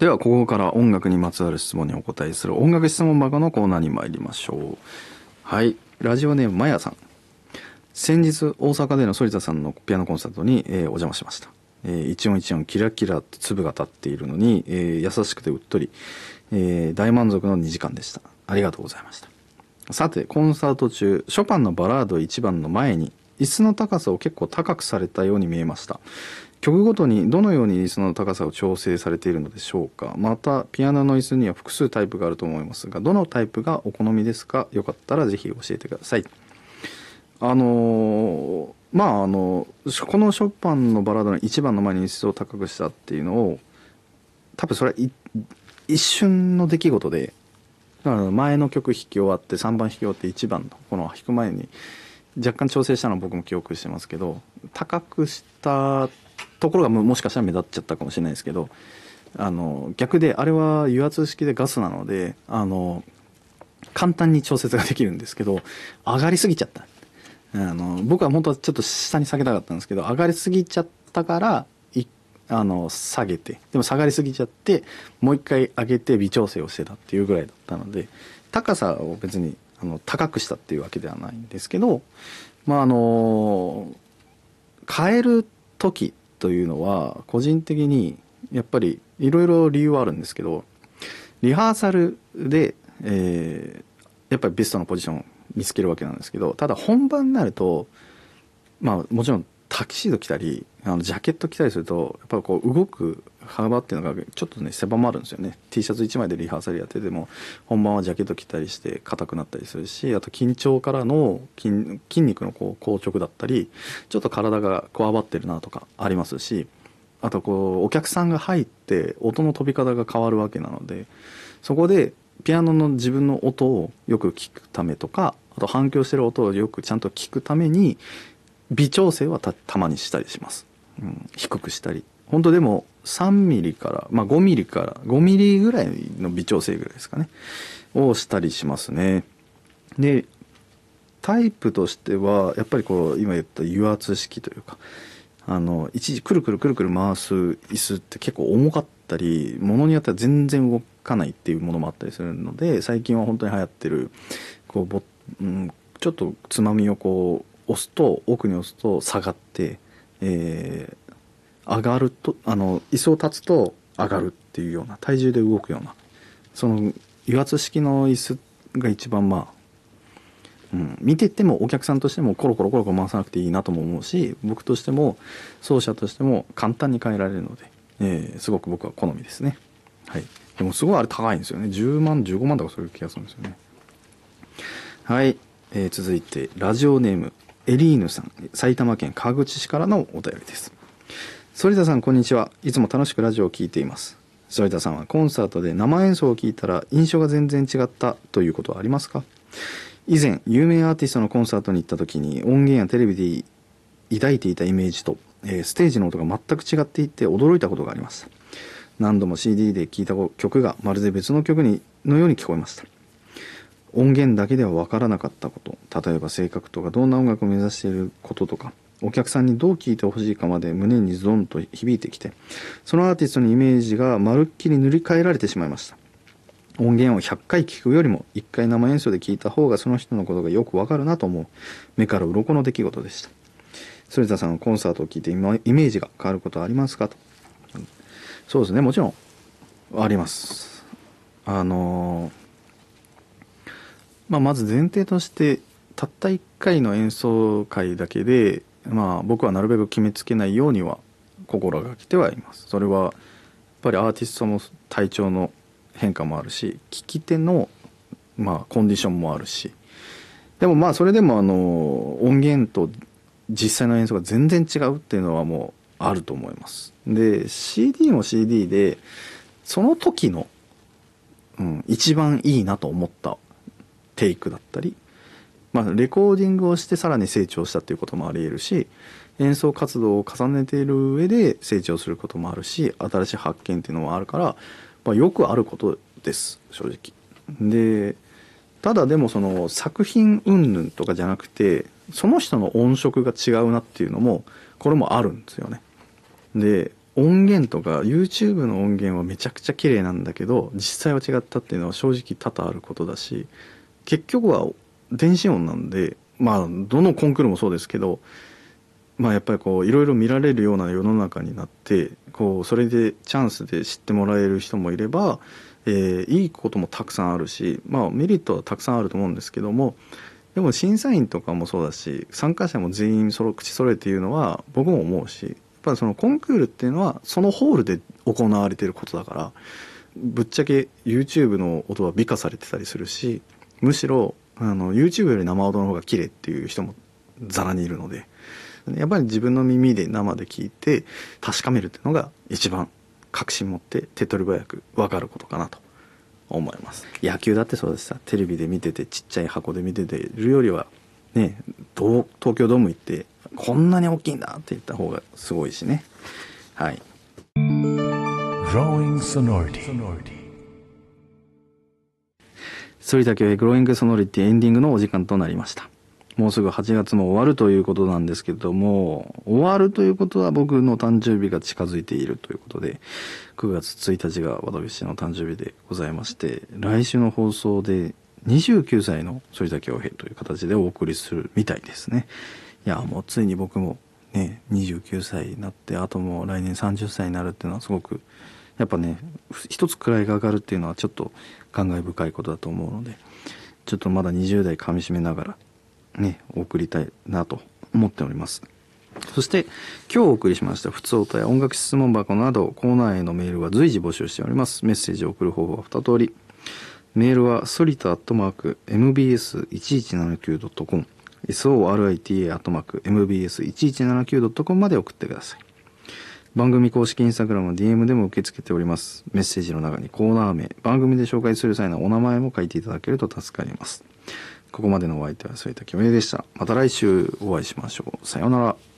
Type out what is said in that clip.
では、ここから音楽にまつわる質問にお答えする音楽質問箱のコーナーに参りましょう。はい。ラジオネーム、まやさん。先日、大阪での反田さんのピアノコンサートに、えー、お邪魔しました。えー、一音一音キラキラって粒が立っているのに、えー、優しくてうっとり、えー、大満足の2時間でした。ありがとうございました。さて、コンサート中、ショパンのバラード1番の前に、椅子の高さを結構高くされたように見えました。曲ごとにどのように椅子の高さを調整されているのでしょうか。またピアノの椅子には複数タイプがあると思いますがどのタイプがお好みですか？よかったらぜひ教えてください。あのー、まああのこのショパンのバラードの1番の前に椅子を高くしたっていうのを多分それは一瞬の出来事でだから前の曲弾き終わって3番弾き終わって1番のこの弾く前に若干調整したのを僕も記憶してますけど高くしたところがもしかしたら目立っちゃったかもしれないですけどあの逆であれは油圧式でガスなのであの簡単に調節ができるんですけど上がりすぎちゃった。あの僕は本当はちょっと下に下げたかったんですけど上がりすぎちゃったからあの下げてでも下がりすぎちゃってもう一回上げて微調整をしてたっていうぐらいだったので高さを別にあの高くしたっていうわけではないんですけどまああの変える時というのは個人的にやっぱりいろいろ理由はあるんですけどリハーサルで、えー、やっぱりベストのポジションを見つけるわけなんですけどただ本番になるとまあもちろんタキシード着たりあのジャケット着たりするとやっぱこう動く幅っていうのがちょっとね狭まるんですよね。T シャツ1枚でリハーサルやってても本番はジャケット着たりして硬くなったりするしあと緊張からの筋肉のこう硬直だったりちょっと体がこわばってるなとかありますしあとこうお客さんが入って音の飛び方が変わるわけなのでそこでピアノの自分の音をよく聞くためとかあと反響してる音をよくちゃんと聞くために微調整はたたまにしたりします、うん、低くしたり。本当でも3ミリから、まあ、5ミリから5ミリぐらいの微調整ぐらいですかね。をしたりしますね。でタイプとしてはやっぱりこう今言った油圧式というかあの一時くるくるくるくる回す椅子って結構重かったりものによっては全然動かないっていうものもあったりするので最近は本当に流行ってるこうぼ、うん、ちょっとつまみをこう押すと奥に押すと下がって、えー、上がるとあの椅子を立つと上がるっていうような体重で動くようなその油圧式の椅子が一番まあうん、見ててもお客さんとしてもコロコロコロコロ回さなくていいなとも思うし僕としても奏者としても簡単に変えられるので、えー、すごく僕は好みですね。はい。でもすごいあれ高いんですよね。10万15万とかそういう気がするんですよね。はい、えー、続いてラジオネーム。エリーヌさん埼玉県川口市からのお便りです。反田さんこんにちは。いつも楽しくラジオを聴いています。反田さんはコンサートで生演奏を聞いたら印象が全然違ったということはありますか？以前有名アーティストのコンサートに行った時に音源やテレビで抱いていたイメージと、えー、ステージの音が全く違っていて驚いたことがありました何度も CD で聴いた曲がまるで別の曲にのように聞こえました。音源だけでは分からなかったこと。例えば性格とかどんな音楽を目指していることとか。お客さんにどう聴いてほしいかまで胸にズドンと響いてきて。そのアーティストのイメージがまるっきり塗り替えられてしまいました。音源を100回聞くよりも1回生演奏で聞いた方がその人のことがよくわかるなと思う。目から鱗の出来事でした。反田さんコンサートを聞いてイメージが変わることはありますかと。そうですねもちろんあります。あのまあ、まず前提としてたった1回の演奏会だけで、まあ、僕はなるべく決めつけないようには心がけてはいます。それはやっぱりアーティストの体調の変化もあるし聞き手の、まあ、コンディションもあるし。でもまあそれでもあの音源と実際の演奏が全然違うっていうのはもうあると思います。で CD も CD でその時の、うん、一番いいなと思ったテイクだったり、まあ、レコーディングをしてさらに成長したっていうこともありえるし演奏活動を重ねている上で成長することもあるし新しい発見っていうのもあるからまあ、よくあることです正直。でただでもその作品云々とかじゃなくてその人の音色が違うなっていうのもこれもあるんですよね。で音源とか YouTube の音源はめちゃくちゃ綺麗なんだけど実際は違ったっていうのは正直多々あることだし結局は電子音なんでまあどのコンクールもそうですけどまあやっぱりこういろいろ見られるような世の中になってこうそれでチャンスで知ってもらえる人もいれば、えー、いいこともたくさんあるしまあメリットはたくさんあると思うんですけどもでも審査員とかもそうだし参加者も全員その口それっていうのは僕も思うしやっぱりそのコンクールっていうのはそのホールで行われていることだからぶっちゃけ YouTube の音は美化されてたりするしむしろあの YouTube より生音の方が綺麗っていう人もざらにいるのでやっぱり自分の耳で生で聞いて確かめるっていうのが一番確信持って手っ取り早く分かることかなと思います。野球だってそうですさ。テレビで見ててちっちゃい箱で見ててるよりはね東京ドーム行ってこんなに大きいんだって言った方がすごいしね。はい。反田恭平グローイングソノリティエンディングのお時間となりました。もうすぐ8月も終わるということなんですけども、終わるということは僕の誕生日が近づいているということで、9月1日が私の誕生日でございまして、来週の放送で29歳の反田恭平という形でお送りするみたいですね。いやもうついに僕もね29歳になってあともう来年30歳になるっていうのはすごくやっぱね一つ位が上がるっていうのはちょっと感慨深いことだと思うのでちょっとまだ20代かみしめながらね送りたいなと思っております。そして今日お送りしました普通歌や音楽質問箱などコーナーへのメールは随時募集しております。メッセージを送る方法は2通り。メールはソリタアットマーク MBS1179.com sorita.mbs1179.com まで送ってください。番組公式インスタグラムの DM でも受け付けております。メッセージの中にコーナー名、番組で紹介する際のお名前も書いていただけると助かります。ここまでのお相手は添田清江でした。また来週お会いしましょう。さようなら。